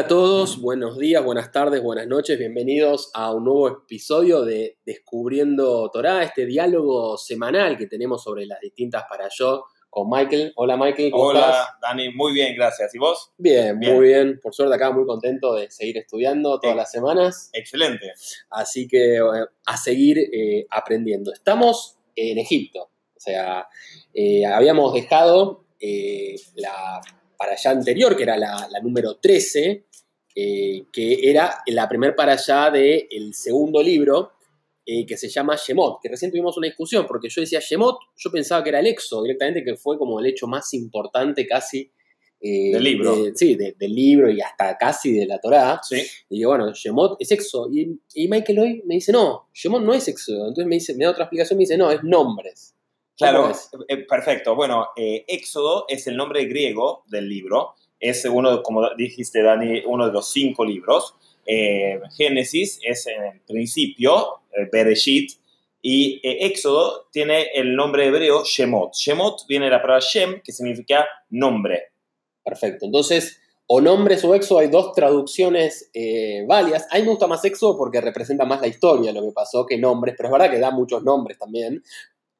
Hola a todos, buenos días, buenas tardes, buenas noches, bienvenidos a un nuevo episodio de Descubriendo Torah, este diálogo semanal que tenemos sobre las distintas para yo con Michael. Hola Michael, ¿cómo Hola Dani, muy bien, gracias. ¿Y vos? Bien, muy bien. Por suerte acá muy contento de seguir estudiando todas las semanas. Excelente. Así que a seguir eh, aprendiendo. Estamos en Egipto, o sea, eh, habíamos dejado eh, la para allá anterior, que era la, número 13, eh, que era la primer para allá del segundo libro, eh, que se llama Shemot, que recién tuvimos una discusión, porque yo decía Shemot, yo pensaba que era el Éxodo directamente, que fue como el hecho más importante casi eh, del libro. sí, del libro y hasta casi de la Torá. Sí. Y digo, bueno, Shemot es Éxodo. Y, y, Michael hoy me dice, no, Shemot no es Éxodo. Entonces me, dice, me da otra explicación, me dice, no, es nombres. Claro, eh, perfecto. Bueno, eh, Éxodo es el nombre griego del libro. Es uno, como dijiste, Dani, uno de los cinco libros. Eh, Génesis es el principio, Bereshit, y Éxodo tiene el nombre hebreo Shemot. Shemot viene de la palabra Shem, que significa nombre. Perfecto. Entonces, o nombres o Éxodo, hay dos traducciones válidas. A mí me gusta más Éxodo porque representa más la historia, lo que pasó, que nombres, pero es verdad que da muchos nombres también.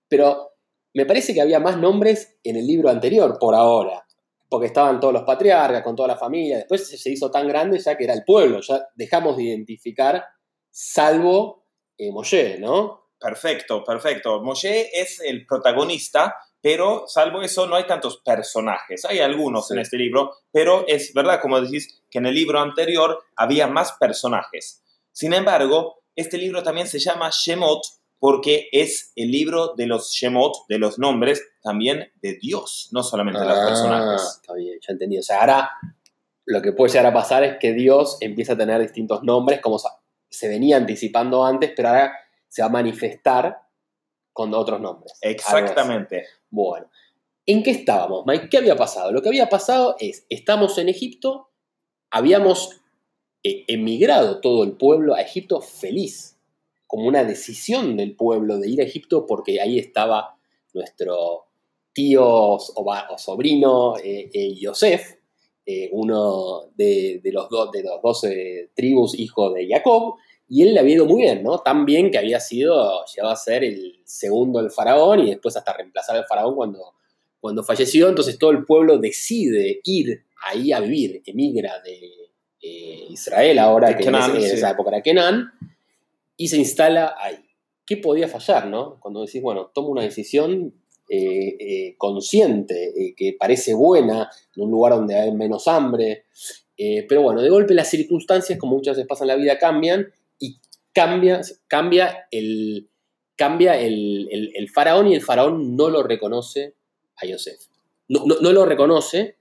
Pero me parece que había más nombres en el libro anterior, por ahora, porque estaban todos los patriarcas, con toda la familia, después se hizo tan grande ya que era el pueblo, ya dejamos de identificar, salvo eh, Moshe, ¿no? Perfecto, perfecto. Moshe es el protagonista, pero salvo eso no hay tantos personajes. Hay algunos en este libro, pero es verdad, como decís, que en el libro anterior había más personajes. Sin embargo, este libro también se llama Shemot porque es el libro de los Shemot, de los nombres, también de Dios, no solamente de los ah, personajes. Está bien, ya entendí. O sea, ahora lo que puede llegar a pasar es que Dios empieza a tener distintos nombres, como se venía anticipando antes, pero ahora se va a manifestar con otros nombres. Exactamente. Bueno, ¿en qué estábamos, Mike? ¿Qué había pasado? Lo que había pasado es, estamos en Egipto, habíamos eh, emigrado todo el pueblo a Egipto feliz como una decisión del pueblo de ir a Egipto porque ahí estaba nuestro tío o, sobrino eh, eh, Yosef, eh, uno de, los de los doce tribus, hijo de Jacob, y él le había ido muy bien, ¿no? Tan bien que había sido, llegado a ser el segundo del faraón y después hasta reemplazar al faraón cuando, cuando falleció. Entonces todo el pueblo decide ir ahí a vivir, emigra de Israel ahora, que en, esa época era Kenan, y se instala ahí. ¿Qué podía fallar, no? Cuando decís, bueno, tomo una decisión eh, eh, consciente, eh, que parece buena, en un lugar donde hay menos hambre, pero bueno, de golpe las circunstancias, como muchas veces pasa en la vida, cambian y cambia, cambia, el, cambia el, faraón y el faraón no lo reconoce a Yosef. No, no lo reconoce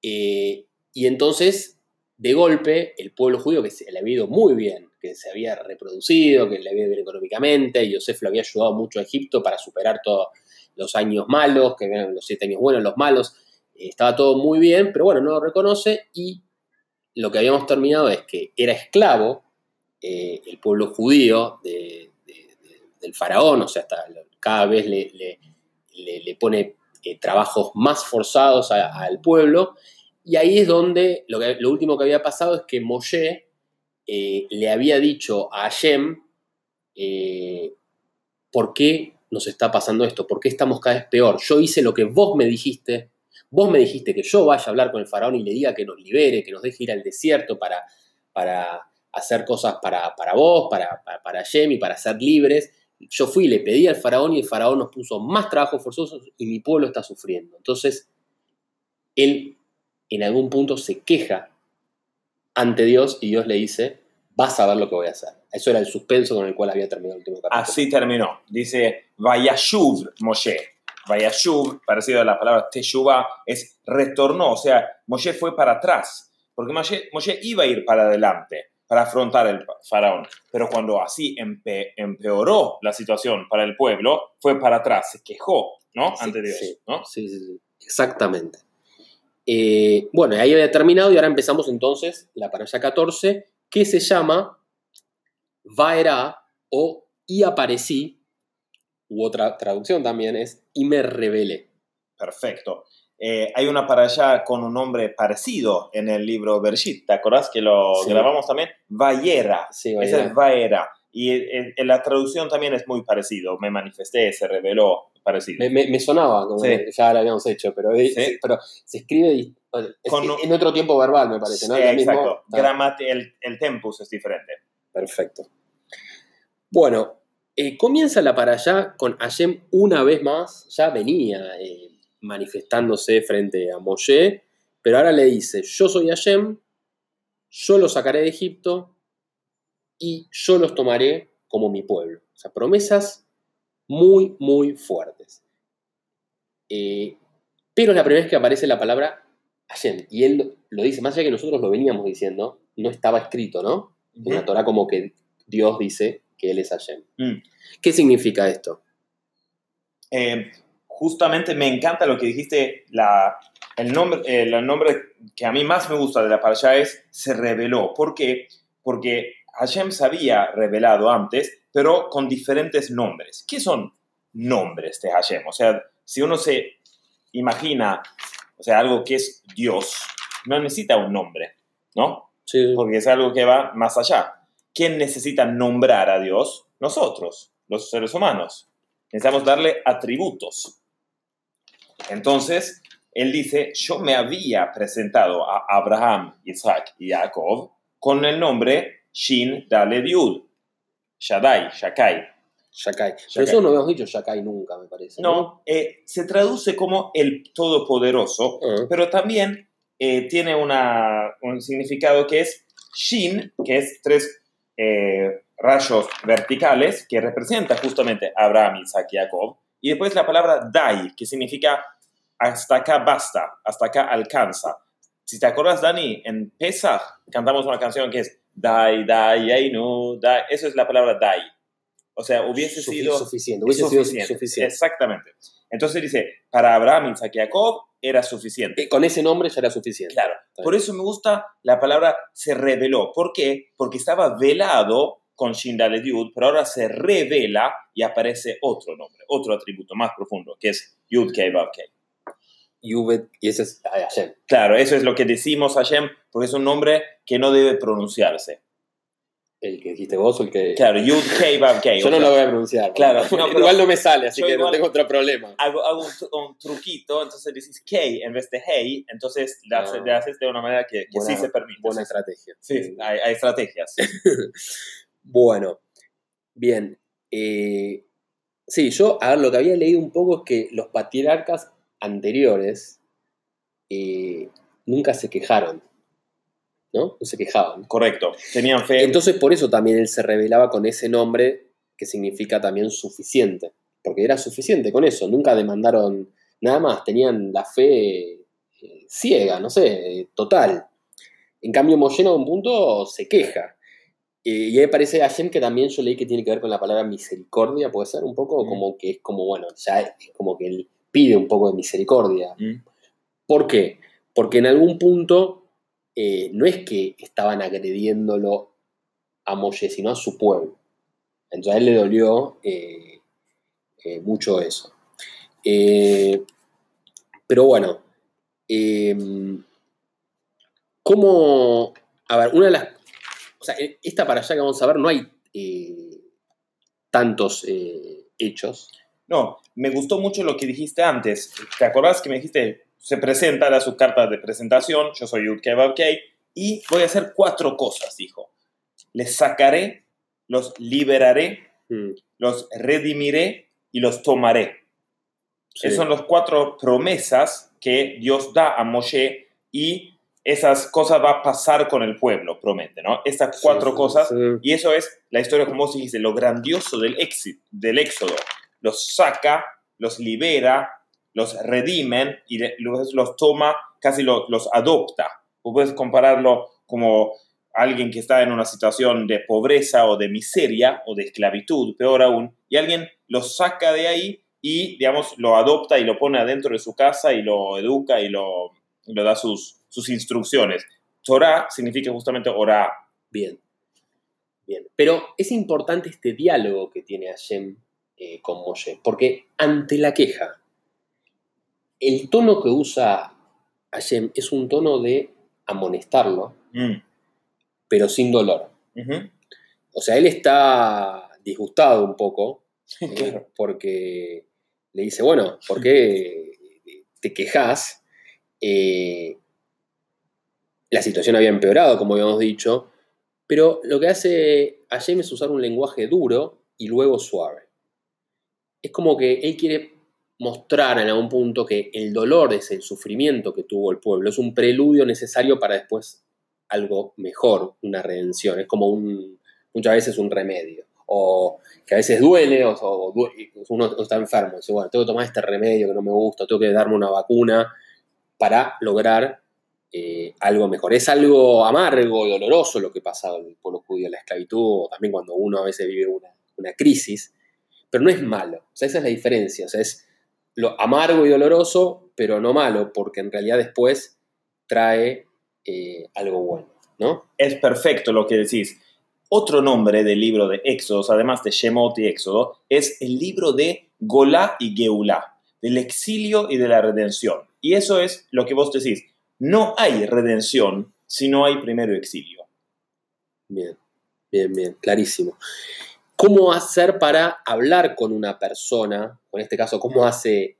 y entonces, de golpe, el pueblo judío, que se le ha ido muy bien, que se había reproducido, que le había ido económicamente, y Yosef lo había ayudado mucho a Egipto para superar todos los años malos, que eran los siete años buenos, los malos, estaba todo muy bien, pero bueno, no lo reconoce y lo que habíamos terminado es que era esclavo eh, el pueblo judío del faraón, o sea, cada vez le, le, pone eh, trabajos más forzados al pueblo, y ahí es donde lo, lo último que había pasado es que Moshe, eh, le había dicho a Hashem, eh, ¿por qué nos está pasando esto? ¿Por qué estamos cada vez peor? Yo hice lo que vos me dijiste, vos me dijiste que yo vaya a hablar con el faraón y le diga que nos libere, que nos deje ir al desierto para, para hacer cosas para, vos, para, para, y para ser libres. Yo fui y le pedí al faraón y el faraón nos puso más trabajo forzoso y mi pueblo está sufriendo. Entonces, él en algún punto se queja ante Dios y Dios le dice, vas a ver lo que voy a hacer. Eso era el suspenso con el cual había terminado el último capítulo. Así terminó. Dice, Vayashuv Moshe. Vayashuv, parecido a la palabra Teshuvah, es retornó. O sea, Moshe fue para atrás. Porque Moshe, Moshe iba a ir para adelante para afrontar el faraón. Pero cuando así empeoró la situación para el pueblo, fue para atrás, se quejó, ¿no? Ante Dios, sí, Sí, sí, sí, exactamente. Eh, bueno, ahí había terminado y ahora empezamos entonces la parasha 14, que se llama Vaera o Y aparecí, u otra traducción también es Y me revelé. Perfecto. eh, hay una para allá con un nombre parecido en el libro Bershit. ¿Te acordás que lo Sí. grabamos también? Vayera. Sí, Esa es Vaera. Y en, en la traducción también es muy parecido. Me manifesté, se reveló, parecido. Me, me- me sonaba, como Sí. que ya lo habíamos hecho, pero, es- Sí. pero se escribe es Con en otro tiempo verbal, me parece, ¿no? Sí, lo mismo. exacto. Ah, Gramate- el, el tempus es diferente. Perfecto. Bueno, eh, comienza la para allá con Hashem una vez más, ya venía eh, manifestándose frente a Moshe, pero ahora le dice, yo soy Hashem, yo los sacaré de Egipto y yo los tomaré como mi pueblo. O sea, promesas muy, muy fuertes. Eh, pero es la primera vez que aparece la palabra Hashem, y él lo dice, más allá que nosotros lo veníamos diciendo, no estaba escrito, ¿no? En la Torah como que Dios dice que Él es Hashem. Mm. ¿Qué significa esto? Eh, justamente me encanta lo que dijiste, la, el, nombre, el nombre que a mí más me gusta de la parasha es se reveló. ¿Por qué? Porque Hashem se había revelado antes, pero con diferentes nombres. ¿Qué son nombres de Hashem? O sea, si uno se imagina, o sea, algo que es Dios, no necesita un nombre, ¿no? Sí. porque es algo que va más allá. ¿Quién necesita nombrar a Dios? Nosotros, los seres humanos. Necesitamos darle atributos. Entonces, él dice, yo me había presentado a Abraham, Isaac y Jacob con el nombre Shin Daled Yud, Shaddai, Shakai. Shakai. Pero eso no habíamos dicho Shakai nunca, me parece. No, eh, se traduce como el Todopoderoso, Ah, pero también eh, tiene una- un significado que es Shin, que es tres eh, rayos verticales que representa justamente a Abraham, Isaac y Jacob, y después la palabra Dai, que significa hasta acá basta, hasta acá alcanza. Si te acuerdas, Dani, en Pesach cantamos una canción que es Dai, Dai, Einu, Dai, eso es la palabra Dai. O sea, hubiese sido suficiente. Hubiese sido suficiente. Exactamente. Entonces dice, para Abraham, Isaac y Jacob era suficiente. Eh, Con ese nombre ya era suficiente. Claro. Por eso me gusta la palabra se reveló. ¿Por qué? Porque estaba velado con Shindale Yud, pero ahora se revela y aparece otro nombre, otro atributo más profundo, que es Yud Kei Vav Kei. Yubet, y ese es Hashem. Claro, eso es lo que decimos Hashem, porque es un nombre que no debe pronunciarse. El que dijiste vos o el que. Claro, Yud Kei Vav Kei. Yo no sea, lo voy a pronunciar. Claro, no, igual no me sale, así que no tengo otro problema. hago, hago un, un truquito, entonces decís Kei en vez de Hey, entonces le haces, Ah. le haces de una manera que, que Buena- sí se permite. Buena estrategia. sí, hay, hay estrategias. Bueno, bien. eh, sí, yo, a ver, lo que había leído un poco es que los patriarcas anteriores eh, nunca se quejaron, ¿no? No se quejaban. Correcto. Tenían fe. Entonces, por eso también él se revelaba con ese nombre que significa también suficiente, porque era suficiente con eso, nunca demandaron nada más, tenían la fe eh, ciega, no sé, total. En cambio, Moshe en un punto se queja. Eh, y ahí parece Hashem que también yo leí que tiene que ver con la palabra misericordia, puede ser un poco Mm. como que es como, bueno, ya es como que él pide un poco de misericordia. Mm. ¿Por qué? Porque en algún punto eh, no es que estaban agrediéndolo a Moshe, sino a su pueblo. Entonces a él le dolió eh, eh, mucho eso. Pero bueno, eh, ¿cómo? A ver, una de las. O sea, esta para allá que vamos a ver, no hay tantos hechos. No, me gustó mucho lo que dijiste antes. ¿Te acordás que me dijiste, se presenta, era su carta de presentación, yo soy Yud y voy a hacer cuatro cosas, dijo. Les sacaré, los liberaré, Mm, los redimiré y los tomaré. sí. Esas son las cuatro promesas que Dios da a Moshe y esas cosas va a pasar con el pueblo, promete, ¿no? Estas cuatro sí, cosas y eso es la historia, como vos dijiste, lo grandioso del, éxito, del éxodo. Los saca, los libera, los redimen y luego los toma, casi lo- los adopta. Vos puedes compararlo como alguien que está en una situación de pobreza o de miseria o de esclavitud, peor aún, y alguien lo saca de ahí y, digamos, lo adopta y lo pone adentro de su casa y lo educa y lo, da sus, sus instrucciones. Torah significa justamente orar. Bien. Bien. Pero es importante este diálogo que tiene Hashem eh, con Moshe, porque ante la queja, el tono que usa Hashem es un tono de amonestarlo, Mm, pero sin dolor. O sea, él está disgustado un poco eh, porque le dice, bueno, ¿por qué te quejas? Eh, la situación había empeorado, como habíamos dicho, pero lo que hace Hashem es usar un lenguaje duro y luego suave. Es como que él quiere mostrar en algún punto que el dolor es el sufrimiento que tuvo el pueblo, es un preludio necesario para después algo mejor, una redención, es como un, muchas veces un remedio, o que a veces duele, o, uno está enfermo, dice, bueno, tengo que tomar este remedio que no me gusta, tengo que darme una vacuna para lograr eh, algo mejor. Es algo amargo y doloroso lo que pasa en el pueblo judío la esclavitud, o también cuando uno a veces vive una, una crisis, pero no es malo, o sea, esa es la diferencia, o sea, es lo amargo y doloroso, pero no malo, porque en realidad después trae eh, algo bueno, ¿no? Es perfecto lo que decís. Otro nombre del libro de Éxodos, además de Shemot y Éxodo, es el libro de Golá y Geulá, del exilio y de la redención. Y eso es lo que vos decís. No hay redención si no hay primero exilio. Bien, bien, bien, clarísimo. ¿Cómo hacer para hablar con una persona? O en este caso, ¿cómo hace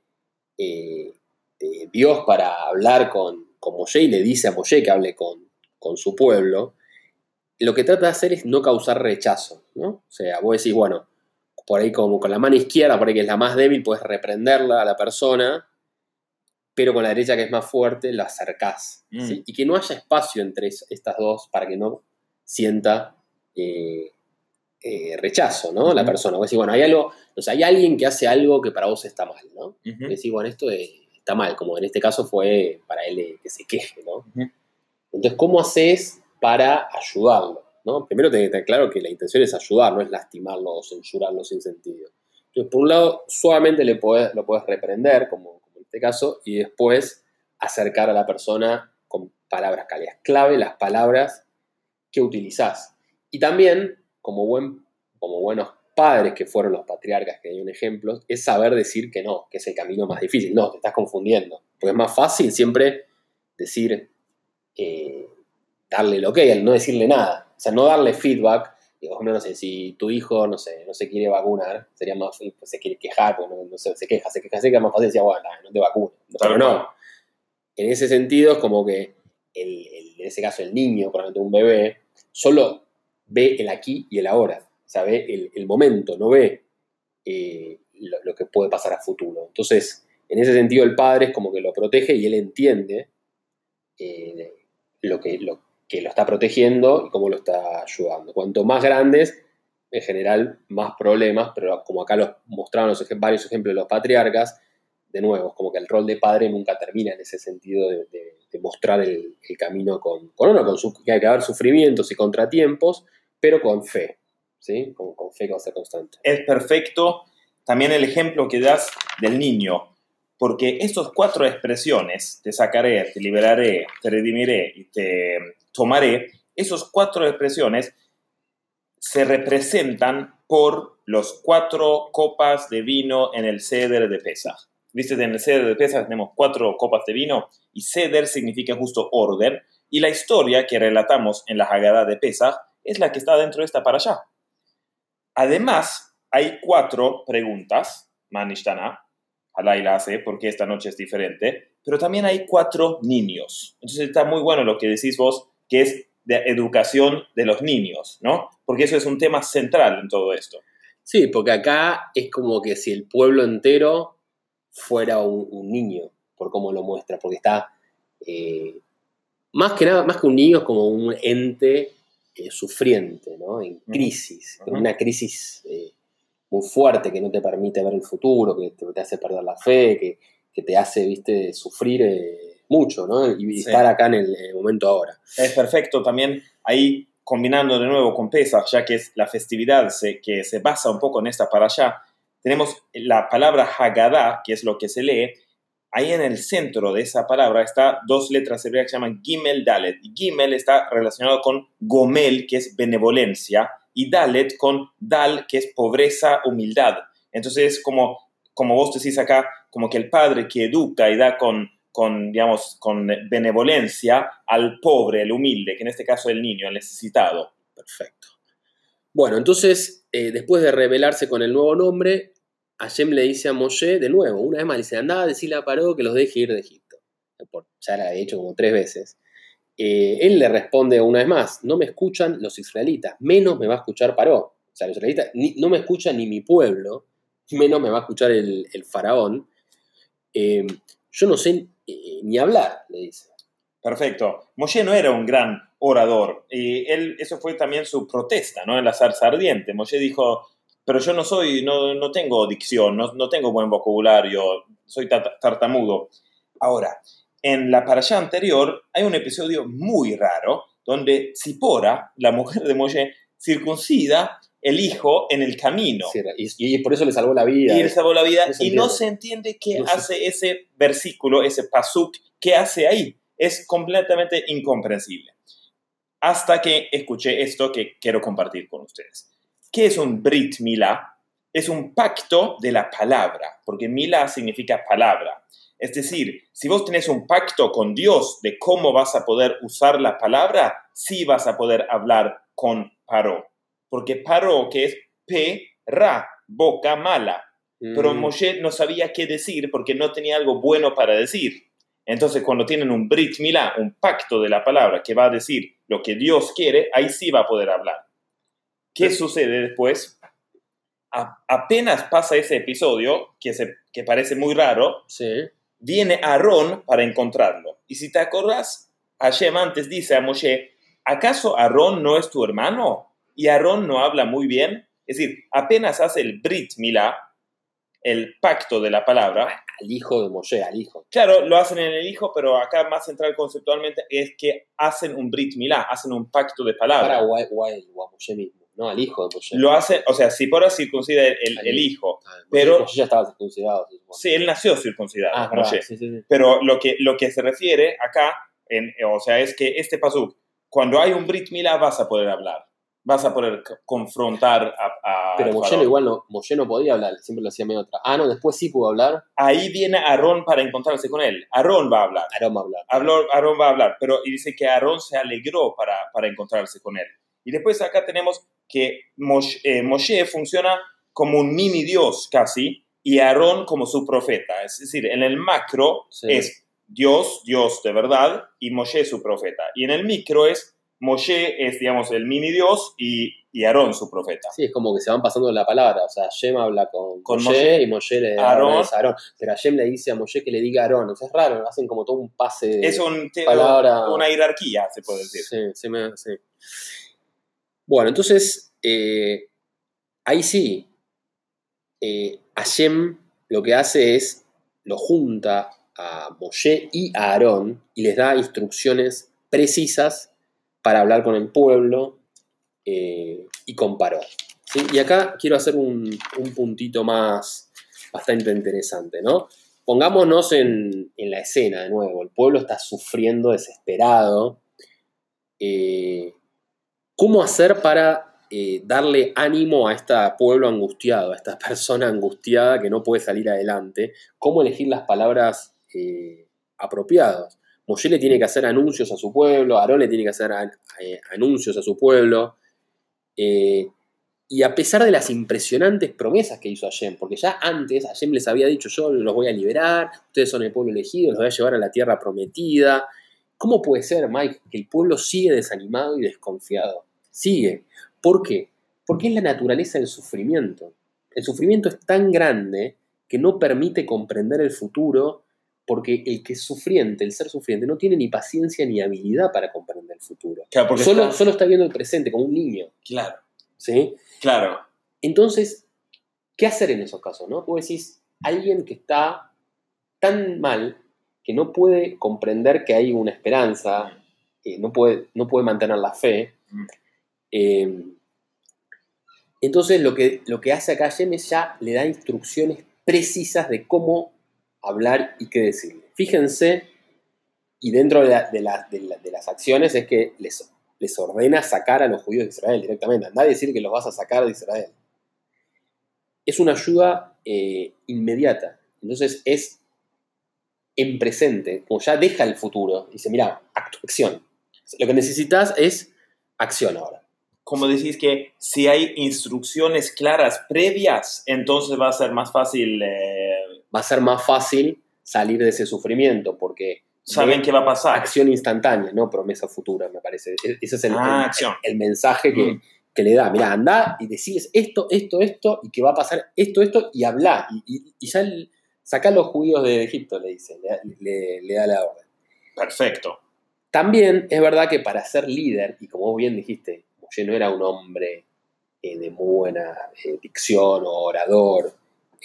eh, eh, Dios para hablar con, con Moshe y le dice a Moshe que hable con, con su pueblo? Lo que trata de hacer es no causar rechazo, ¿no? O sea, vos decís, bueno, por ahí como con la mano izquierda, por ahí que es la más débil, puedes reprenderla a la persona, pero con la derecha que es más fuerte, la acercás. Mm. ¿sí? Y que no haya espacio entre es- estas dos para que no sienta eh, eh, rechazo, ¿no? La Ujú. persona. Vos decís, bueno, hay algo, o sea, hay alguien que hace algo que para vos está mal, ¿no? Ujú. Y decís, bueno, esto está mal, como en este caso fue para él que se queje, ¿no? Ujú. Entonces, ¿cómo haces para ayudarlo? ¿no? Primero te está claro que la intención es ayudar, no es lastimarlo o censurarlo sin sentido. Entonces, por un lado, suavemente le podés- lo puedes reprender, como, como en este caso, y después acercar a la persona con palabras cálidas. Clave las palabras que utilizás. Y también, como, buen, como buenos padres que fueron los patriarcas, que hay un ejemplo, es saber decir que no, que es el camino más difícil. No, te estás confundiendo. Porque es más fácil siempre decir, eh, darle el ok, al no decirle nada. O sea, no darle feedback. Digo, ejemplo, no sé, si tu hijo, no sé, no se quiere vacunar, sería más, pues, se quiere quejar, porque no, no sé, se queja, se queja, se queja, más fácil decir, bueno, no te vacunes. Pero no. En ese sentido es como que, el, el- en ese caso, el niño, ejemplo, un bebé, solo ve el aquí y el ahora. O sea, ve el, momento, no ve eh, lo, que puede pasar a futuro. Entonces, en ese sentido, el padre es como que lo protege y él entiende eh, lo, que, lo está protegiendo y cómo lo está ayudando. Cuanto más grandes, en general, más problemas, pero como acá los mostraron los ejem- varios ejemplos de los patriarcas, de nuevo, es como que el rol de padre nunca termina en ese sentido de, mostrar el, camino con, con uno, con que hay que haber sufrimientos y contratiempos, pero con fe, ¿sí? Con, con fe que va a ser constante. es perfecto también el ejemplo que das del niño, porque estas cuatro expresiones, te sacaré, te liberaré, te redimiré y te tomaré, esas cuatro expresiones se representan por los cuatro copas de vino en el ceder de Pesach. Viste, en el ceder de Pesach tenemos cuatro copas de vino y ceder significa justo orden y la historia que relatamos en la Haggadah de Pesach es la que está dentro de esta para allá. Además, hay cuatro preguntas, Manishtana, Halai la hace porque esta noche es diferente, pero también hay cuatro niños. Entonces está muy bueno lo que decís vos, que es de educación de los niños, ¿no? Porque eso es un tema central en todo esto. Sí, porque acá es como que si el pueblo entero fuera un, un niño, por cómo lo muestra, porque está, eh, más que nada, más que un niño, es como un ente eh, sufriente, ¿no? En crisis, Ujú. una crisis eh, muy fuerte que no te permite ver el futuro, que te, te hace perder la fe, que, que te hace, viste, sufrir eh, mucho, ¿no? Y Sí. estar acá en el, en el momento ahora. Es perfecto también ahí combinando de nuevo con Pesach, ya que es la festividad se- que se basa un poco en esta para allá, tenemos la palabra Haggadah, que es lo que se lee. Ahí en el centro de esa palabra está dos letras hebreas que se llaman Gimel Dalet. Gimel está relacionado con Gomel, que es benevolencia, y Dalet con Dal, que es pobreza, humildad. Entonces, como, como vos decís acá, como que el padre que educa y da con, con, digamos, con benevolencia al pobre, el humilde, que en este caso es el niño, el necesitado. Perfecto. Bueno, entonces, eh, después de revelarse con el nuevo nombre, Hashem le dice a Moshe, de nuevo, una vez más, le dice, anda, decirle a Paró que los deje ir de Egipto. Ya lo había hecho como tres veces. Eh, él le responde una vez más, no me escuchan los israelitas, menos me va a escuchar Paró. O sea, los israelitas no me escuchan ni mi pueblo, menos me va a escuchar el, faraón. Eh, yo no sé ni hablar, le dice. Perfecto. Moshe no era un gran orador. Y eso fue también su protesta, ¿no? En la zarza ardiente. Moshe dijo, pero yo no soy, no, no tengo dicción, no, no, tengo buen vocabulario, soy tartamudo. Ahora, en la parasha anterior hay un episodio muy raro donde Zipora, la mujer de Moshe, circuncida el hijo en el camino. y, por eso le salvó la vida. Y le salvó la vida. y no se entiende qué hace ese versículo, ese pasuk, qué hace ahí. Es completamente incomprensible hasta que escuché esto que quiero compartir con ustedes. ¿Qué es un Brit Milá? Es un pacto de la palabra, porque Milá significa palabra. Es decir, si vos tenés un pacto con Dios de cómo vas a poder usar la palabra, sí vas a poder hablar con Paró. Porque Paró, que es P, Ra, boca mala. Pero mm. Moshe no sabía qué decir porque no tenía algo bueno para decir. Entonces, cuando tienen un Brit Milá, un pacto de la palabra que va a decir lo que Dios quiere, ahí sí va a poder hablar. ¿Qué sucede después? apenas pasa ese episodio, que, se, que parece muy raro, viene Aarón para encontrarlo. Y si te acordás, Hashem antes dice a Moshe, ¿acaso Aarón no es tu hermano? ¿Y Aarón no habla muy bien? Es decir, apenas hace el Brit Milá, el pacto de la palabra. Al hijo de Moshe, al hijo. Claro, lo hacen en el hijo, pero acá más central conceptualmente es que hacen un Brit Milá, hacen un pacto de palabra. Para o a, Moshe mismo, no al hijo de Moshe. Lo hace, o sea, si por circuncida el, el, hijo, ah, pero... Moshe ya estaba circuncidado. Sí, él nació circuncidado, ah, Moshe. Pero lo que, lo que se refiere acá, en, o sea, es que este pasuk, cuando hay un Brit Milá vas a poder hablar vas a poder confrontar a... Pero Moshe igual no, Moshe no podía hablar, siempre lo hacía medio otra. Ah, no, después sí pudo hablar. Ahí viene Aarón para encontrarse con él. Aarón va a hablar. Aarón va a hablar. Aarón va a hablar, pero y dice que Aarón se alegró para, para encontrarse con él. Y después acá tenemos que Moshe, eh, funciona como un mini dios casi, y Aarón como su profeta. Es decir, en el macro es Dios, Dios de verdad, y Moshe su profeta. Y en el micro es Moshe es, digamos, el mini Dios y, y Aarón su profeta. Sí, es como que se van pasando la palabra. O sea, Hashem habla con, con Moshe, y Moshe le da Aarón. a Aarón. Pero Hashem le dice a Moshe que le diga a Aarón. O sea, es raro, hacen como todo un pase Es un, palabra. una jerarquía, se puede decir. Sí, sí, me, sí. Bueno, entonces, eh, ahí sí, eh, Hashem lo que hace es, lo junta a Moshe y a Aarón y les da instrucciones precisas para hablar con el pueblo eh, y comparó. Y acá quiero hacer un, puntito más bastante interesante, ¿no? Pongámonos en, la escena de nuevo, el pueblo está sufriendo desesperado. Eh, ¿Cómo hacer para eh, darle ánimo a este pueblo angustiado, a esta persona angustiada que no puede salir adelante? ¿Cómo elegir las palabras apropiadas? Moshe le tiene que hacer anuncios a su pueblo, Aarón le tiene que hacer eh, anuncios a su pueblo. Eh, y a pesar de las impresionantes promesas que hizo Hashem, porque ya antes Hashem les había dicho, yo los voy a liberar, ustedes son el pueblo elegido, los voy a llevar a la tierra prometida. ¿Cómo puede ser, Mike, que el pueblo sigue desanimado y desconfiado? Sigue. ¿Por qué? Porque es la naturaleza del sufrimiento. El sufrimiento es tan grande que no permite comprender el futuro porque el que es sufriente, el ser sufriente, no tiene ni paciencia ni habilidad para comprender el futuro. solo, está... solo está viendo el presente como un niño. Claro. ¿Sí? Claro. Entonces, ¿qué hacer en esos casos? ¿no? Vos decís, alguien que está tan mal que no puede comprender que hay una esperanza, no, puede, no puede mantener la fe. Eh, entonces lo que, lo que hace acá James ya le da instrucciones precisas de cómo hablar y qué decirle. Fíjense, y dentro de, las acciones es que les, les, ordena sacar a los judíos de Israel directamente. Anda a decir que los vas a sacar de Israel. Es una ayuda eh, inmediata. Entonces es en presente, como ya deja el futuro, dice, mira, acción. Lo que necesitas es acción ahora. Como decís que si hay instrucciones claras previas, entonces va a ser más fácil... eh, Va a ser más fácil salir de ese sufrimiento, porque saben qué va a pasar. acción instantánea, no promesa futura, me parece. E- Ese es el, Ah, el- mensaje que, Mm. que le da. Mira, anda y decides esto, esto, esto, y que va a pasar esto, esto, y habla. Y, y- y ya saca a los judíos de Egipto, le dice, le, da- le- le da la orden. Perfecto. También es verdad que para ser líder, y como vos bien dijiste, Moshe no era un hombre eh, de muy buena eh, dicción o orador,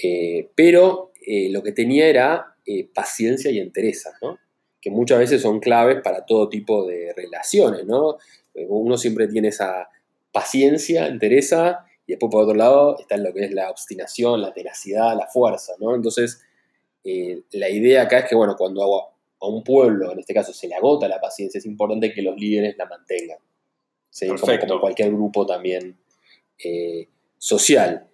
eh, pero lo que tenía era paciencia y entereza, ¿no? que muchas veces son claves para todo tipo de relaciones. ¿no? Uno siempre tiene esa paciencia, entereza, y después por otro lado está lo que es la obstinación, la tenacidad, la fuerza. ¿no? Entonces, la idea acá es que, bueno, cuando a un pueblo, en este caso, se le agota la paciencia, es importante que los líderes la mantengan. ¿Sí? Como- cualquier grupo también eh, social.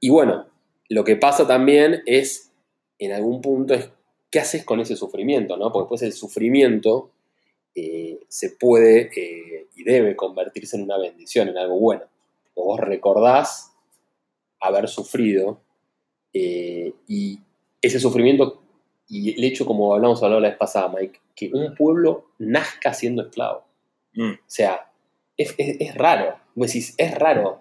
Y bueno, lo que pasa también es, en algún punto, es qué haces con ese sufrimiento, ¿no? Porque después el sufrimiento eh, se puede eh, y debe convertirse en una bendición, en algo bueno. O vos recordás haber sufrido eh, y ese sufrimiento y el hecho, como hablamos hablado la vez pasada, Mike, que un pueblo nazca siendo esclavo. Mm. O sea, es, es- es raro. Vos decís, es raro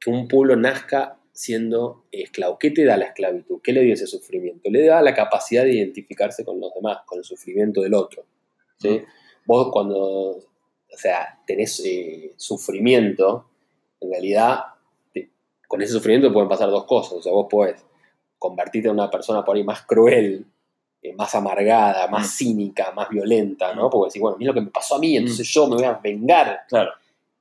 que un pueblo nazca siendo esclavo. ¿Qué te da la esclavitud? ¿Qué le dio ese sufrimiento? Le da la capacidad de identificarse con los demás, con el sufrimiento del otro. ¿sí? Vos cuando, o sea, tenés eh, sufrimiento, en realidad, te- con ese sufrimiento pueden pasar dos cosas. O sea, vos podés convertirte en una persona por ahí más cruel, eh, más amargada, más Mm. cínica, más violenta, ¿no? Mm. Porque decís, bueno, mira lo que me pasó a mí, entonces yo me voy a vengar. Claro.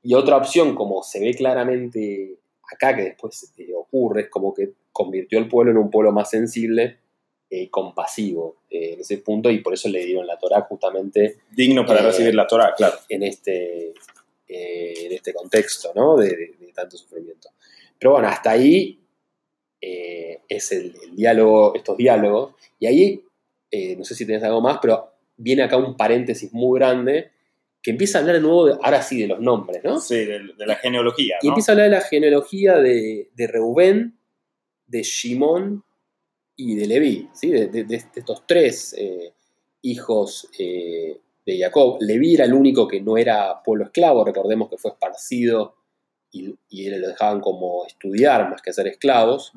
Y otra opción, como se ve claramente acá, que después eh, ocurre, es como que convirtió al pueblo en un pueblo más sensible y eh, compasivo eh, en ese punto, y por eso le dieron la Torah justamente Digno para recibir la Torah, claro. en este, en este contexto, ¿no? De, de- de tanto sufrimiento. Pero bueno, hasta ahí eh, es el, el diálogo, estos diálogos, y ahí, eh, no sé si tenés algo más, pero viene acá un paréntesis muy grande que empieza a hablar de nuevo, de- ahora sí, de los nombres, ¿no? Sí, de, de la genealogía, Y empieza a hablar de la genealogía de, de Reubén, de Shimón y de Leví, ¿sí? de, estos tres eh, hijos eh, de Jacob. Leví era el único que no era pueblo esclavo, recordemos que fue esparcido y, y lo dejaban como estudiar más que ser esclavos.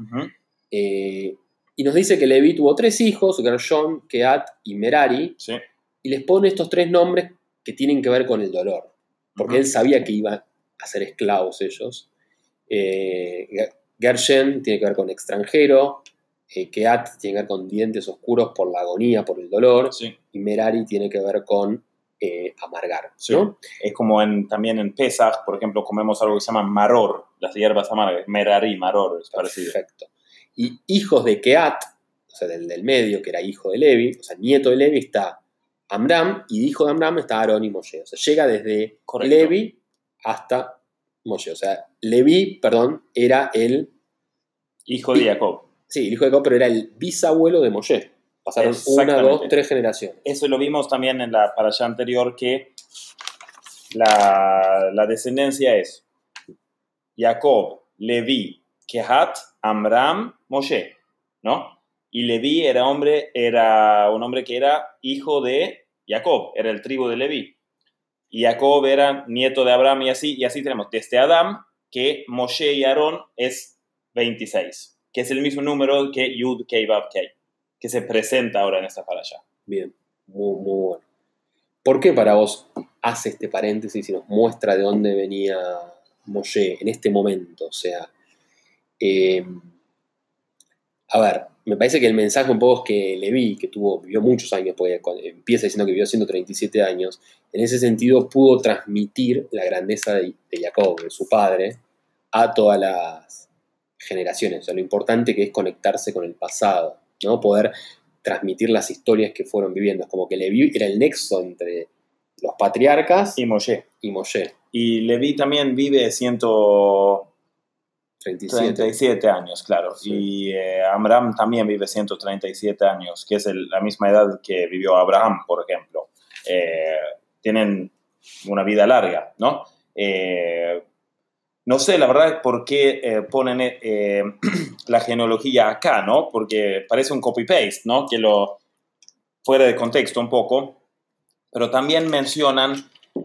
Eh, y nos dice que Leví tuvo tres hijos, Gershon, Keat y Merari, Sí. y les pone estos tres nombres que tienen que ver con el dolor, porque él sabía que iban a ser esclavos ellos. Eh, Gershen tiene que ver con extranjero, eh, Keat tiene que ver con dientes oscuros por la agonía, por el dolor, Sí. y Merari tiene que ver con eh, amargar. Sí. ¿no? Es como en, también en Pesach, por ejemplo, comemos algo que se llama maror, las hierbas amargas, merari, maror, es parecido. Perfecto. Y hijos de Keat, o sea, del, del medio, que era hijo de Levi, o sea, nieto de Levi, está Amram, y hijo de Amram está Aarón y Moshe. O sea, llega desde Correcto. Levi hasta Moshe. O sea, Levi, perdón, era el, Hijo de. Jacob. sí, el hijo de Jacob, pero era el bisabuelo de Moshe. Pasaron una, dos, tres generaciones. Eso lo vimos también en la parasha anterior, que la, la descendencia es Jacob, Levi, Kehat, Amram, Moshe, ¿no? Y Levi era, hombre, era un hombre que era hijo de Jacob, era el tribu de Levi. Y Jacob era nieto de Abraham y así, y así tenemos desde Adán, que Moshe y Aarón es 26, que es el mismo número que Yud, Kei, Vav, Kei, que se presenta ahora en esta parasha. Bien, muy, muy bueno. ¿Por qué para vos hace este paréntesis y nos muestra de dónde venía Moshe en este momento? O sea, eh, a ver, me parece que el mensaje un poco es que Leví, que tuvo, vivió muchos años, porque empieza diciendo que vivió 137 años, en ese sentido pudo transmitir la grandeza de, de Jacob, de su padre, a todas las generaciones. O sea, lo importante que es conectarse con el pasado, ¿no? Poder transmitir las historias que fueron viviendo. Es como que Leví era el nexo entre los patriarcas Y Moshe. y Moshe. Y Levi también vive ciento, 37. 37 años, claro. Sí. Y eh, Amram también vive 137 años, que es el- la misma edad que vivió Abraham, por ejemplo. Eh, tienen una vida larga, ¿no? Eh, no sé, la verdad, por qué eh, ponen eh, la genealogía acá, ¿no? Porque parece un copy-paste, ¿no? Que lo fuera de contexto un poco. Pero también mencionan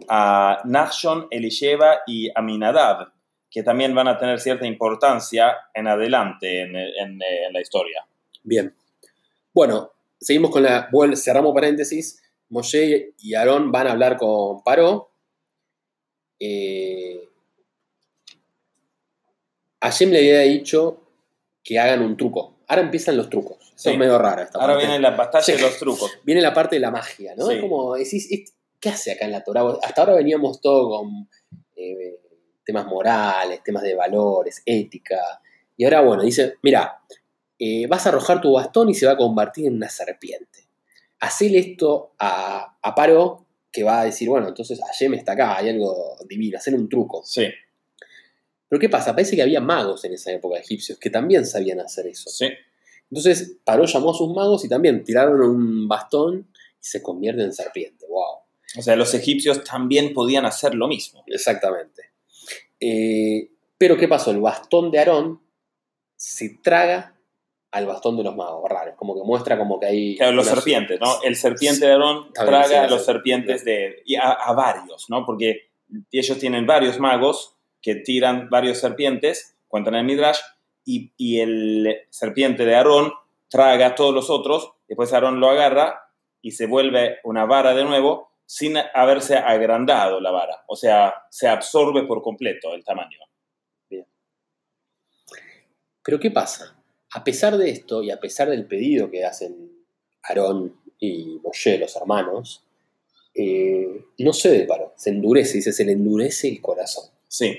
a Nachshon, Elisheva y Aminadab, que también van a tener cierta importancia en adelante en, en- en la historia. Bien. Bueno, seguimos con la. cerramos paréntesis. Moshe y Aarón van a hablar con Paró. Eh, Hashem le había dicho que hagan un truco. Ahora empiezan los trucos. Eso Sí. es medio raro. Esta Ahora parte. viene la batalla de los trucos. Viene la parte de la magia, ¿no? Sí. Es como decís, "Est- ¿qué hace acá en la Torah? Hasta ahora veníamos todo con eh, temas morales, temas de valores, ética. Y ahora, bueno, dice, mira, eh, vas a arrojar tu bastón y se va a convertir en una serpiente. Hacele esto a, a Paro, que va a decir, bueno, entonces Hashem está acá, hay algo divino, hacer un truco. Sí, Pero ¿qué pasa? Parece que había magos en esa época egipcios que también sabían hacer eso. sí. Entonces Paró llamó a sus magos y también tiraron un bastón y se convierte en serpiente. ¡Wow! O sea, los egipcios también podían hacer lo mismo. Exactamente. Eh, pero ¿qué pasó? El bastón de Aarón se traga al bastón de los magos. Raro, como que muestra como que hay. Claro, los serpientes, ¿no? El serpiente de Aarón sí, traga a los serpientes de, y a, a varios, ¿no? Porque ellos tienen varios magos que tiran varios serpientes, cuentan en el Midrash, y, y el serpiente de Aarón traga a todos los otros, después Aarón lo agarra y se vuelve una vara de nuevo sin haberse agrandado la vara. O sea, se absorbe por completo el tamaño. Pero ¿qué pasa? A pesar de esto y a pesar del pedido que hacen Aarón y Moshe, los hermanos, eh, no cede Paró, se endurece, dice, se le endurece el corazón. Sí.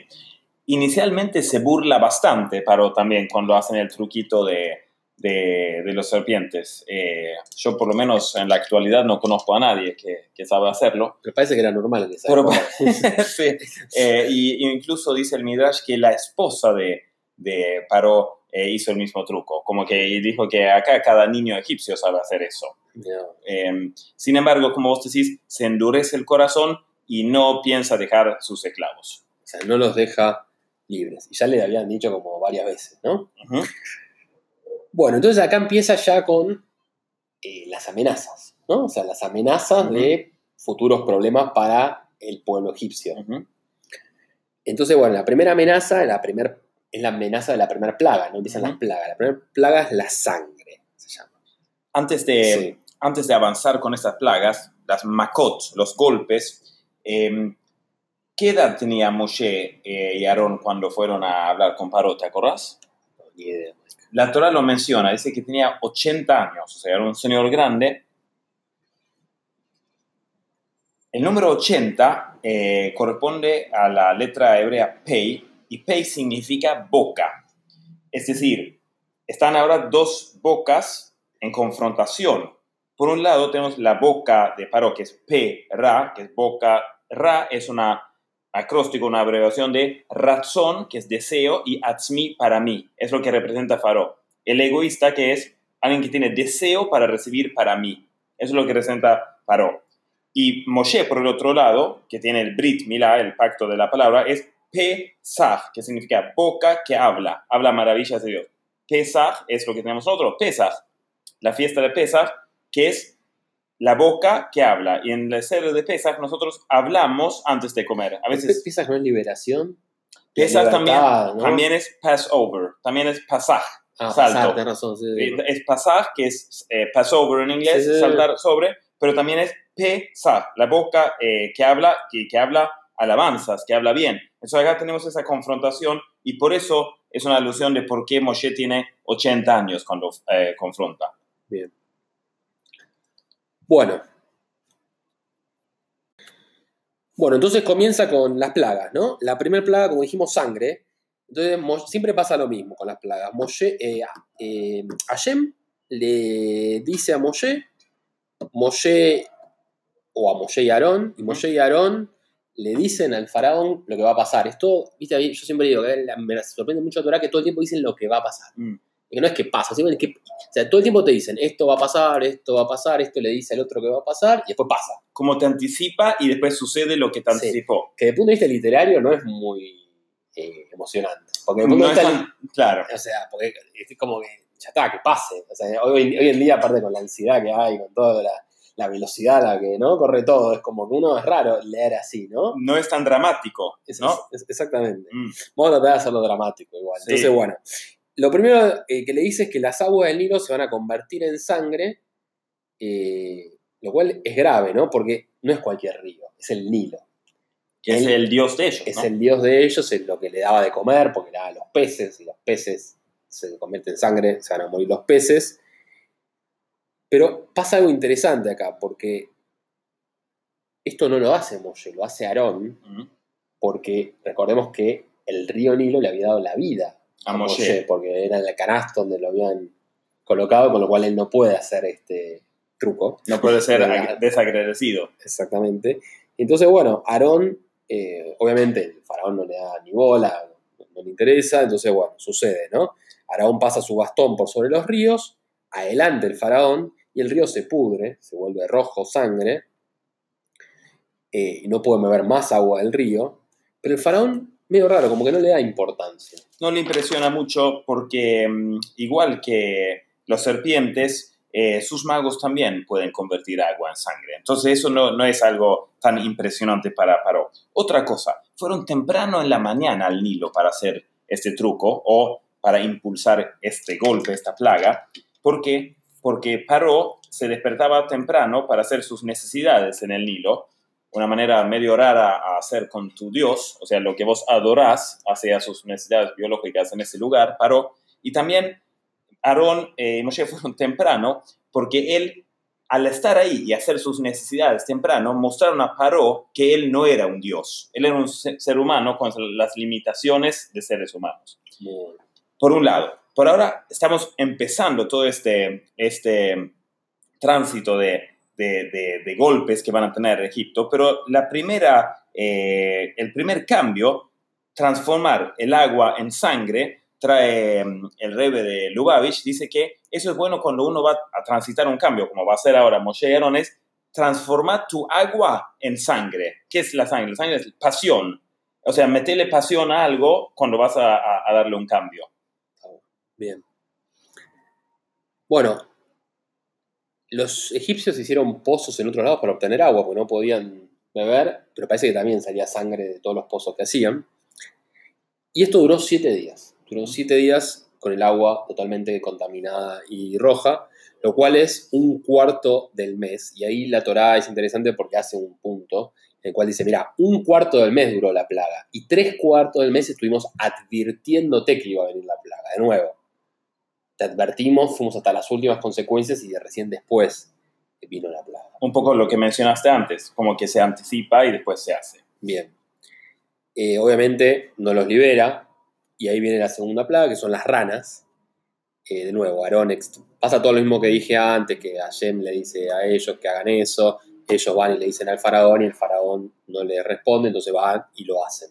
Inicialmente se burla bastante, pero también cuando hacen el truquito de, de, de los serpientes. Eh, yo por lo menos en la actualidad no conozco a nadie que, que sabe hacerlo. Pero parece que era normal en esa Pero, sí. Eh, y, incluso dice el Midrash que la esposa de, de Paró eh, hizo el mismo truco. Como que dijo que acá cada niño egipcio sabe hacer eso. No. Eh, sin embargo, como vos decís, se endurece el corazón y no piensa dejar sus esclavos. O sea, no los deja libres. Y ya le habían dicho como varias veces, ¿no? Ujú. Bueno, entonces acá empieza ya con eh, las amenazas, ¿no? O sea, las amenazas Ujú. de futuros problemas para el pueblo egipcio. Entonces, bueno, la primera amenaza la primer, es la amenaza de la primera plaga, ¿no? Empiezan las plagas. La primera plaga es la sangre, se llama. Antes de, Sí. antes de avanzar con estas plagas, las makot, los golpes, eh, ¿qué edad tenía Moshe eh, y Aarón cuando fueron a hablar con Paró? ¿Te acordás? No, ni idea. La Torah lo menciona, dice que tenía 80 años, o sea, era un señor grande. El número 80 eh, corresponde a la letra hebrea Pei, y Pei significa boca. Es decir, están ahora dos bocas en confrontación. Por un lado tenemos la boca de Paró, que es P, Ra, que es boca. Ra es una acróstico, una abreviación de razón, que es deseo, y atzmi para mí. Es lo que representa Faró. El egoísta, que es alguien que tiene deseo para recibir para mí. Es lo que representa Faró. Y Moshe, por el otro lado, que tiene el Brit Milá, el pacto de la palabra, es Pesach, que significa boca que habla, habla maravillas de Dios. Pesach es lo que tenemos nosotros, Pesach, la fiesta de Pesach, que es la boca que habla. Y en la serie de Pesach nosotros hablamos antes de comer. A veces Pesach no es liberación. Pesach también, ¿no? también es Passover, también es Pasaj. Ah, salto. pasar, tenés razón. sí, sí. Es Pasaj, que es eh, Passover en inglés, Sí, saltar sobre, pero también es Pesach, la boca eh, que habla, que, que habla alabanzas, que habla bien. Entonces acá tenemos esa confrontación y por eso es una alusión de por qué Moshe tiene 80 años cuando eh, confronta. Bien. Bueno. Bueno, entonces comienza con las plagas, ¿no? La primera plaga, como dijimos, sangre. Entonces siempre pasa lo mismo con las plagas. Moshe, eh, eh, Hashem le dice a Moshe, Moshe, o a Moshe y Aarón, y Moshe y Aarón le dicen al faraón lo que va a pasar. Esto, viste, yo siempre digo que me sorprende mucho a Torah que todo el tiempo dicen lo que va a pasar. Mm. Que no es que pasa, siempre es que, o sea, todo el tiempo te dicen, esto va a pasar, esto va a pasar, esto le dice al otro que va a pasar, y después pasa. Como te anticipa y después sucede lo que te Sí. anticipó. Que desde el punto de vista literario no es muy eh, emocionante. Porque desde el punto No de es vista tan- claro. O sea, porque es como que ya está, que pase. O sea, hoy, hoy en día, aparte con la ansiedad que hay, con toda la, la velocidad a la que ¿no? corre todo, es como que uno es raro leer así, ¿no? No es tan dramático, ¿no? es- es- exactamente. Mm. Vamos a tratar de hacerlo dramático igual. Sí. Entonces, bueno, lo primero eh, que le dice es que las aguas del Nilo se van a convertir en sangre, eh, lo cual es grave, ¿no? Porque no es cualquier río, es el Nilo. Que es el dios de ellos, es ¿no? el dios de ellos, es lo que le daba de comer, porque le daba a los peces, y los peces se convierten en sangre, se van a morir los peces. Pero pasa algo interesante acá, porque esto no lo hace Moshe, lo hace Aarón, porque recordemos que el río Nilo le había dado la vida A Moshe. porque era en el canasto donde lo habían colocado, con lo cual él no puede hacer este truco. No puede ser desagradecido. Exactamente. Entonces, bueno, Aarón, eh, obviamente el faraón no le da ni bola, no, no le interesa, entonces, bueno, sucede, ¿no? Aarón pasa su bastón por sobre los ríos, adelante el faraón, y el río se pudre, se vuelve rojo sangre, eh, y no puede beber más agua del río, pero el faraón, medio raro, como que no le da importancia. No le impresiona mucho porque, mm, igual que los serpientes, eh, sus magos también pueden convertir agua en sangre. Entonces eso no, no es algo tan impresionante para Paró. Otra cosa, fueron temprano en la mañana al Nilo para hacer este truco o para impulsar este golpe, esta plaga. ¿Por qué? Porque Paró se despertaba temprano para hacer sus necesidades en el Nilo, una manera medio rara a hacer con tu Dios, o sea, lo que vos adorás hacia sus necesidades biológicas en ese lugar, Paró. Y también Aarón eh, y Moshe fueron temprano porque él, al estar ahí y hacer sus necesidades temprano, mostraron a Paró que él no era un Dios. Él era un se- ser humano con las limitaciones de seres humanos por un lado. Por ahora estamos empezando todo este, este tránsito de, de- de- de golpes que van a tener Egipto, pero la primera, eh, el primer cambio, transformar el agua en sangre, trae mm, el rebe de Lubavitch, dice que eso es bueno cuando uno va a transitar un cambio, como va a hacer ahora Moshe y Aaron, es transformar tu agua en sangre. ¿Qué es la sangre? La sangre es pasión. O sea, meterle pasión a algo cuando vas a- a- a darle un cambio. Bien. Bueno, los egipcios hicieron pozos en otros lados para obtener agua, porque no podían beber, pero parece que también salía sangre de todos los pozos que hacían. Y esto duró siete días. Duró siete días con el agua totalmente contaminada y roja, lo cual es un cuarto del mes. Y ahí la Torá es interesante porque hace un punto en el cual dice, mira, un cuarto del mes duró la plaga y tres cuartos del mes estuvimos advirtiéndote que iba a venir la plaga. De nuevo, te advertimos, fuimos hasta las últimas consecuencias y de recién después vino la plaga. un poco lo que mencionaste antes, como que se anticipa y después se hace. Bien. Eh, obviamente no los libera y ahí viene la segunda plaga, que son las ranas. Eh, de nuevo, Aarón ex- pasa todo lo mismo que dije antes, que Hashem le dice a ellos que hagan eso, ellos van y le dicen al faraón y el faraón no le responde, entonces van y lo hacen.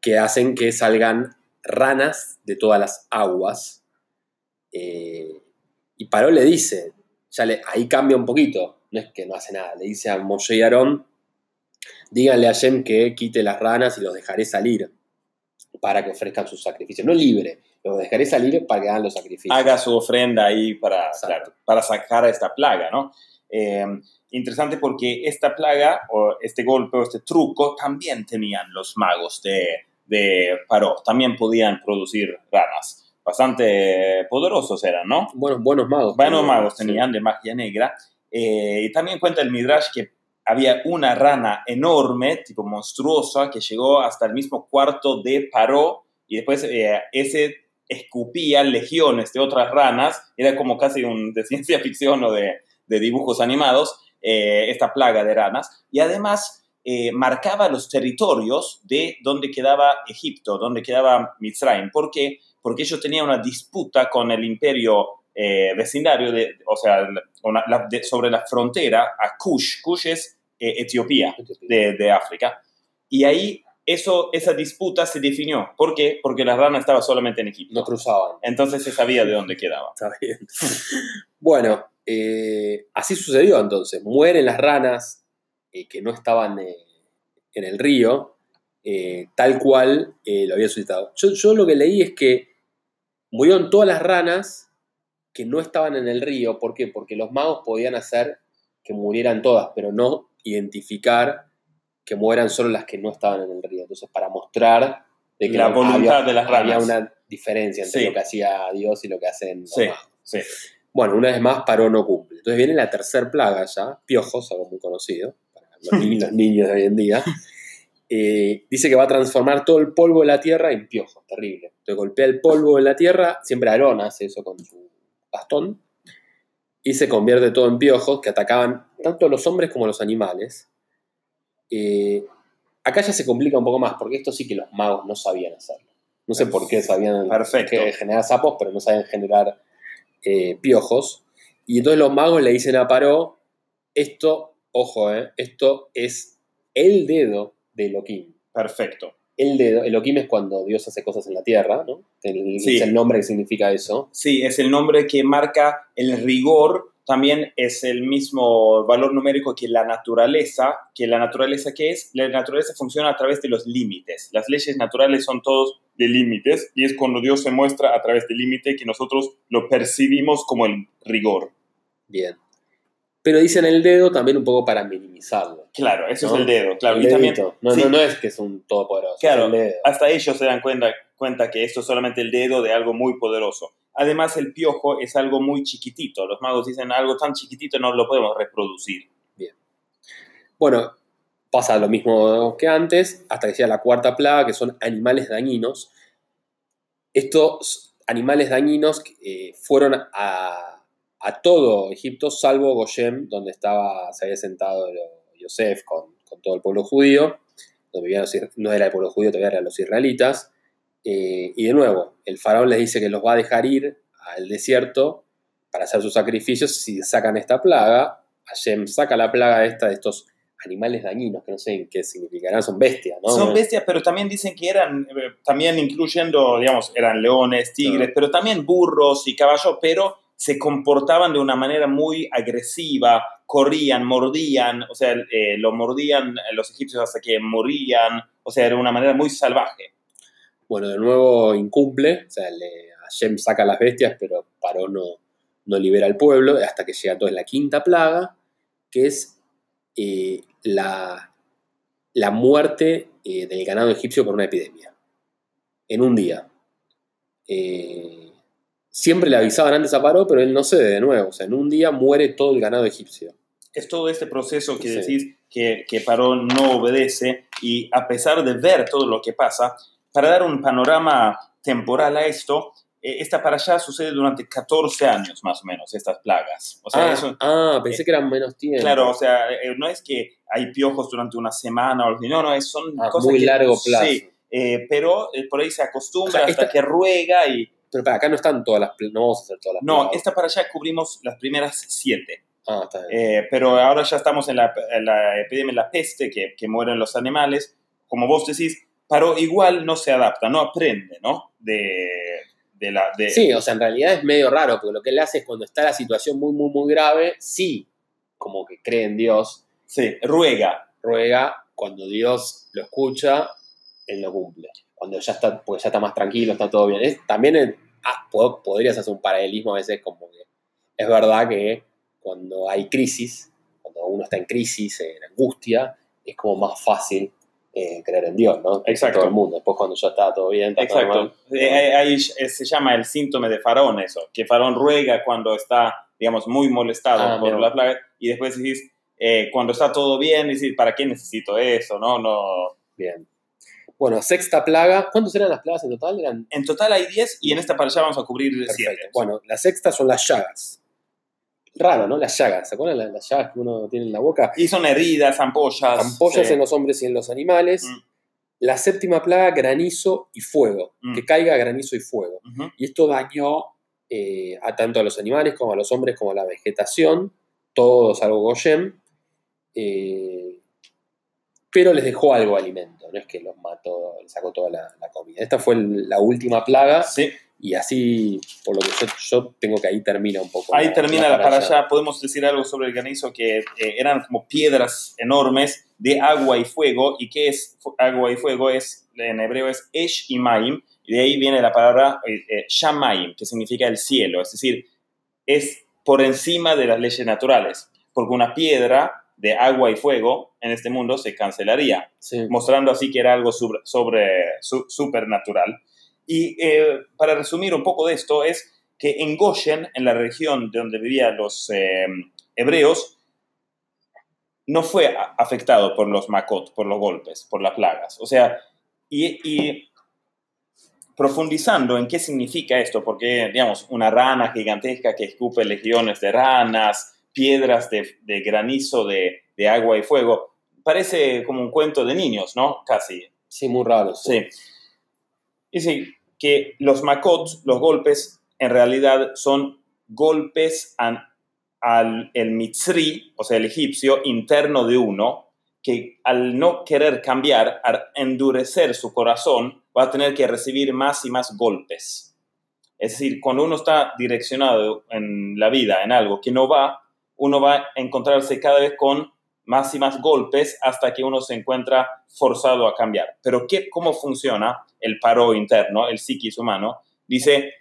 Que hacen que salgan ranas de todas las aguas. Eh, y Paró le dice, ya le, ahí cambia un poquito, no es que no hace nada, le dice a Moshe y Aarón, díganle a Hashem que quite las ranas y los dejaré salir para que ofrezcan sus sacrificios. No libre, los dejaré salir para que hagan los sacrificios. Haga su ofrenda ahí para, claro, para sacar a esta plaga, ¿no? Eh, interesante porque esta plaga o este golpe o este truco también tenían los magos de, de Paró, también podían producir ranas. Bastante poderosos eran, ¿no? Buenos, buenos magos. Buenos tenían, magos sí. tenían de magia negra. Eh, y también cuenta el Midrash que había una rana enorme, tipo monstruosa, que llegó hasta el mismo cuarto de Paró y después eh, ese escupía legiones de otras ranas. Era como casi un de ciencia ficción o de, de dibujos animados, eh, esta plaga de ranas. Y además eh, marcaba los territorios de donde quedaba Egipto, donde quedaba Mitzrayim. ¿Por qué? Porque ellos tenían una disputa con el imperio eh, vecindario, de, o sea, una- la- de- sobre la frontera a Kush. Kush es eh, Etiopía de, de África. y ahí eso, esa disputa se definió. ¿Por qué? Porque la rana estaba solamente en Egipto. No cruzaban. Entonces se sabía de dónde quedaba. Está bien. bueno, eh, así sucedió entonces. Mueren las ranas eh, que no estaban eh, en el río, eh, tal cual lo había suscitado. Yo, yo lo que leí es que murieron todas las ranas que no estaban en el río. ¿Por qué? Porque los magos podían hacer que murieran todas, pero no identificar que mueran solo las que no estaban en el río. Entonces, para mostrar de que La había- voluntad de las había una diferencia entre Sí. lo que hacía Dios y lo que hacen los Sí, magos. sí. Bueno, una vez más, Paró no cumple. Entonces viene la tercer plaga ya, piojos, algo muy conocido para los, los niños de hoy en día. Eh, dice que va a transformar todo el polvo de la tierra en piojos, terrible. Entonces golpea el polvo en la tierra, siempre Aarón hace eso con su bastón, y se convierte todo en piojos que atacaban tanto a los hombres como a los animales. Eh, acá ya se complica un poco más, porque esto sí que los magos no sabían hacerlo. No sé por qué sabían que generar sapos, pero no sabían generar eh, piojos. Y entonces los magos le dicen a Paró, esto, ojo, eh, esto es el dedo de Elohim. Perfecto. El dedo, Elohim es cuando Dios hace cosas en la tierra, ¿no? El- Sí. Es el nombre que significa eso. Sí, es el nombre que marca el rigor. También es el mismo valor numérico que la naturaleza. Que la naturaleza, ¿qué es? La naturaleza funciona a través de los límites. Las leyes naturales son todos de límites y es cuando Dios se muestra a través del límite que nosotros lo percibimos como el rigor. Bien. Pero dicen el dedo también un poco para minimizarlo. Claro, eso ¿no? es el dedo. Claro, El y también, no, sí. no, no es que es un todopoderoso, Claro, el dedo. hasta ellos se dan cuenta, cuenta que esto es solamente el dedo de algo muy poderoso. Además, el piojo es algo muy chiquitito. Los magos dicen algo tan chiquitito no lo podemos reproducir. Bueno, pasa lo mismo que antes, hasta que llega la cuarta plaga, que son animales dañinos. Estos animales dañinos eh, fueron a, a todo Egipto, salvo Goshem, donde estaba, se había sentado Yosef con, con todo el pueblo judío, donde vivían los, no era el pueblo judío, todavía eran los israelitas. Eh, y de nuevo, el faraón les dice que los va a dejar ir al desierto para hacer sus sacrificios si sacan esta plaga. Hashem saca la plaga esta de estos animales dañinos, que no sé en qué significarán, son bestias, ¿no? Son bestias, pero también dicen que eran, eh, también incluyendo, digamos, eran leones, tigres, pero también burros y caballos, pero se comportaban de una manera muy agresiva, corrían, mordían, o sea, eh, lo mordían los egipcios hasta que morían, o sea, era una manera muy salvaje. Bueno, de nuevo incumple, o sea, le, Hashem saca las bestias, pero Paró no, libera al pueblo, hasta que llega entonces la quinta plaga, que es eh, la, muerte eh, del ganado egipcio por una epidemia. En un día. Eh, siempre le avisaban antes a Paró, pero él no cede de nuevo. O sea, en un día muere todo el ganado egipcio. es todo este proceso que Sí. decís que, que Paró no obedece y a pesar de ver todo lo que pasa, para dar un panorama temporal a esto, eh, esta para allá sucede durante 14 años más o menos, estas plagas. O sea, ah, eso, ah, pensé que eran menos tiempo. claro, o sea, eh, no es que hay piojos durante una semana o algo así, no, no, es- son Ah, cosas muy que- largo plazo. Sí, eh, pero eh, por ahí se acostumbra O sea, hasta esta- que ruega y... Pero para acá no están todas las. No vamos a hacer todas las. No, esta para allá cubrimos las primeras siete. Ah, está bien. Eh, pero ahora ya estamos en la, en la epidemia de la peste, que, que mueren los animales. Como vos decís, pero igual no se adapta, no aprende, ¿no? De, de la... De, Sí, o sea, en realidad es medio raro, porque lo que él hace es cuando está la situación muy, muy, muy grave, sí, como que cree en Dios, sí, ruega. ruega, cuando Dios lo escucha, él lo cumple. Cuando ya está, pues ya está más tranquilo, está todo bien. Es- también ah, po- podrías hacer un paralelismo a veces como que es verdad que cuando hay crisis, cuando uno está en crisis, en angustia, es como más fácil eh, creer en Dios, ¿no? Exacto. Todo el mundo. Después cuando ya está todo bien, está todo Exacto. mal. Eh, ahí eh, se llama el síntoma de Faraón eso, que Faraón ruega cuando está, digamos, muy molestado Ah, por mira. la plaga y después decís, eh, cuando está todo bien, decís, ¿para qué necesito eso? No, no. Bien. Bueno, sexta plaga. ¿Cuántas eran las plagas en total? Eran En total hay 10 y en esta para allá vamos a cubrir 7. Perfecto. Bueno, la sexta son las llagas. Raro, ¿no? Las llagas. ¿Se acuerdan las, las llagas que uno tiene en la boca? Y son heridas, ampollas. Ampollas sí. en los hombres y en los animales. Mm. La séptima plaga, granizo y fuego. Mm. Que caiga granizo y fuego. Y esto dañó eh, a tanto a los animales como a los hombres como a la vegetación. Todos salvo Goshem. Eh, pero les dejó algo de alimento, no es que los mató, les sacó toda la, la comida. Esta fue la última plaga Sí, y así, por lo que yo, yo tengo que ahí termina un poco. ahí la- termina la para allá. Podemos decir algo sobre el granizo que eh, eran como piedras enormes de agua y fuego. ¿Y qué es agua y fuego? Es, en hebreo es Esh y Maim. Y de ahí viene la palabra eh, eh, Shamaim, que significa el cielo. Es decir, es por encima de las leyes naturales. Porque una piedra de agua y fuego en este mundo se cancelaría. Sí. mostrando así que era algo sobre, sobre su- supernatural. Y eh, para resumir un poco de esto, es que en Goshen, en la región de donde vivían los eh, hebreos, no fue afectado por los makot, por los golpes, por las plagas. O sea, y, y profundizando en qué significa esto, porque, digamos, una rana gigantesca que escupe legiones de ranas, piedras de, de granizo de, de agua y fuego, parece como un cuento de niños, ¿no? Casi. Sí, muy raro. Sí. Dice que los makot, los golpes, en realidad son golpes an- al el mitzri, o sea, el egipcio, interno de uno, que al no querer cambiar, al endurecer su corazón, va a tener que recibir más y más golpes. Es decir, cuando uno está direccionado en la vida en algo que no va, uno va a encontrarse cada vez con más y más golpes hasta que uno se encuentra forzado a cambiar. Pero ¿qué, ¿cómo funciona el paro interno, el psiquis humano? Dice,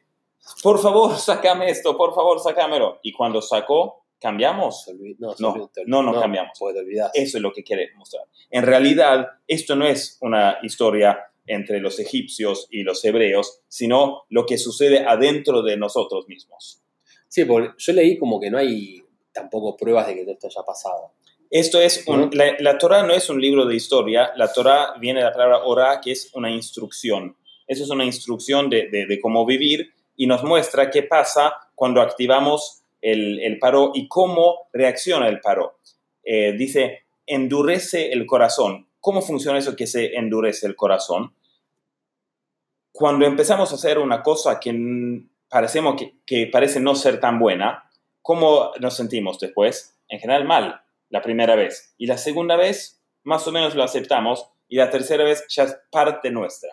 por favor, sácame esto, por favor, sácamelo. Y cuando sacó, ¿cambiamos? No, No, te- no nos cambiamos. Olvidás. Eso es lo que quiere mostrar. En realidad, esto no es una historia entre los egipcios y los hebreos, sino lo que sucede adentro de nosotros mismos. Sí, porque yo leí como que no hay tampoco pruebas de que esto haya pasado. Esto es, un- la, la Torah no es un libro de historia, la Torah viene de la palabra orá, que es una instrucción. Eso es una instrucción de, de- de cómo vivir y nos muestra qué pasa cuando activamos el, el paro y cómo reacciona el paro. Eh, dice, endurece el corazón. ¿Cómo funciona eso que se endurece el corazón? Cuando empezamos a hacer una cosa que parecemos que, que parece no ser tan buena, ¿cómo nos sentimos después? En general mal, la primera vez. Y la segunda vez, más o menos lo aceptamos. Y la tercera vez ya es parte nuestra.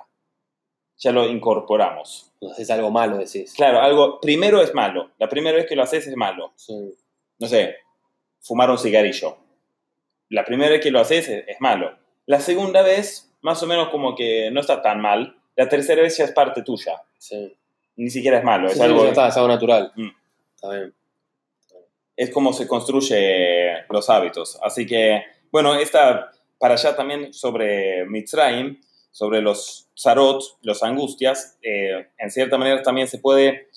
Ya lo incorporamos. No haces algo malo, decís. Claro, algo primero es malo. La primera vez que lo haces es malo. Sí. No sé, fumar un cigarrillo. La primera vez que lo haces es, es malo. La segunda vez, más o menos como que no está tan mal. La tercera vez ya es parte tuya. Sí. Ni siquiera es malo. Sí, es sí, algo, ya está, es algo natural. Mm. Está bien. Es como se construye los hábitos. Así que, bueno, esta para allá también sobre Mitzrayim, sobre los zarot, los angustias, eh, en cierta manera también se puede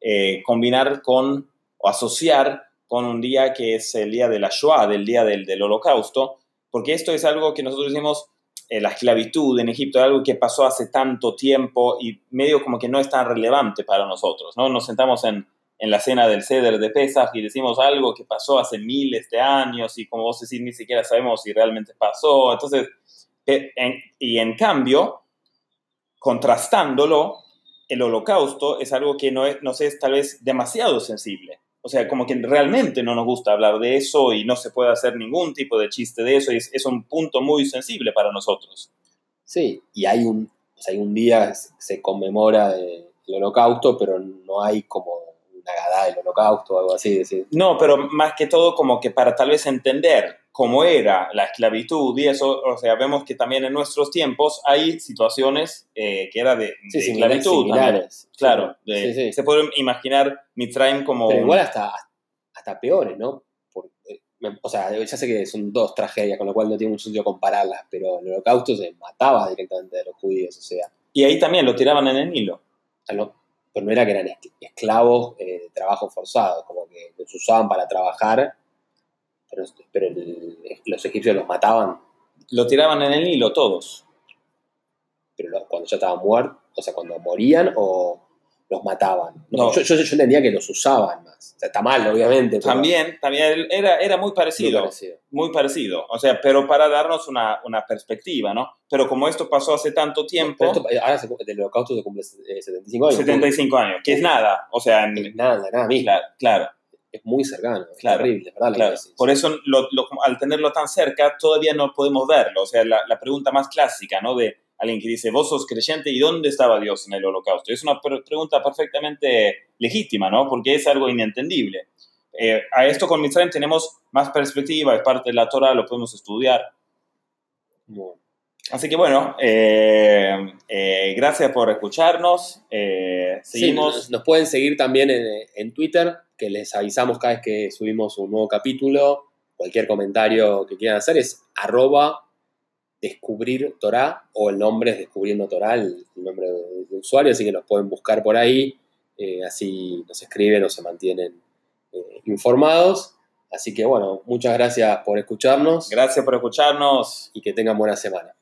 eh, combinar con o asociar con un día que es el día de la Shoah, del día del, del holocausto, porque esto es algo que nosotros decimos, eh, la esclavitud en Egipto, algo que pasó hace tanto tiempo y medio como que no es tan relevante para nosotros, ¿no? Nos sentamos en, en la cena del ceder de Pesach y decimos algo que pasó hace miles de años y como vos decís, ni siquiera sabemos si realmente pasó. Entonces, eh, en- y en cambio, contrastándolo, el holocausto es algo que no es, no sé, es tal vez demasiado sensible. O sea, como que realmente no nos gusta hablar de eso y no se puede hacer ningún tipo de chiste de eso y es, es un punto muy sensible para nosotros. Sí, y hay un, o sea, hay un día que se- conmemora el holocausto, pero no hay como del holocausto o algo así. decir. No, pero más que todo como que para tal vez entender cómo era la esclavitud y eso, o sea, vemos que también en nuestros tiempos hay situaciones eh, que era de, Sí, de similares. esclavitud. similares. Claro, Sí, de- sí. se puede imaginar Mitzrayim como... Pero igual hasta, hasta peores, ¿no? Porque, eh, me- o sea, ya sé que son dos tragedias, con lo cual no tiene mucho sentido compararlas, pero el holocausto se mataba directamente de los judíos, o sea, Y ahí también lo tiraban en el Nilo. o sea, no- pero no era que eran es- esclavos eh, de trabajo forzado, como que los usaban para trabajar, pero, pero el- los egipcios los mataban, Lo tiraban en el Nilo todos. pero cuando ya estaban muertos, o sea, cuando morían o los mataban. No, No. Yo, yo, yo entendía que los usaban más. O sea, está mal, obviamente. pero También, también era, era muy muy parecido. muy parecido. O sea, pero para darnos una, una perspectiva, ¿no? Pero como esto pasó hace tanto tiempo, esto- eh, ahora se, el holocausto se cumple eh, 75 años. 75 años, que es nada. O sea, Es Nada, nada mismo. claro, claro. es muy cercano, es Claro, terrible, ¿verdad? Claro, por eso lo- lo- al tenerlo tan cerca todavía no podemos verlo. O sea, la, la pregunta más clásica, ¿no? De alguien que dice, vos sos creyente y ¿dónde estaba Dios en el holocausto? Es una pre- pregunta perfectamente legítima, ¿no? Porque es algo inentendible. Eh, a esto con Mitzrayim tenemos más perspectiva, es parte de la Torah, lo podemos estudiar. Así que bueno, eh, eh, gracias por escucharnos. Sí, nos pueden seguir también en, en Twitter, que les avisamos cada vez que subimos un nuevo capítulo. Cualquier comentario que quieran hacer es arroba descubrir Torah o el nombre es descubriendo Torah, el, el nombre de, de usuario, así que nos pueden buscar por ahí, eh, así nos escriben o se mantienen eh, informados. Así que bueno, muchas gracias por escucharnos Gracias por escucharnos. y que tengan buena semana.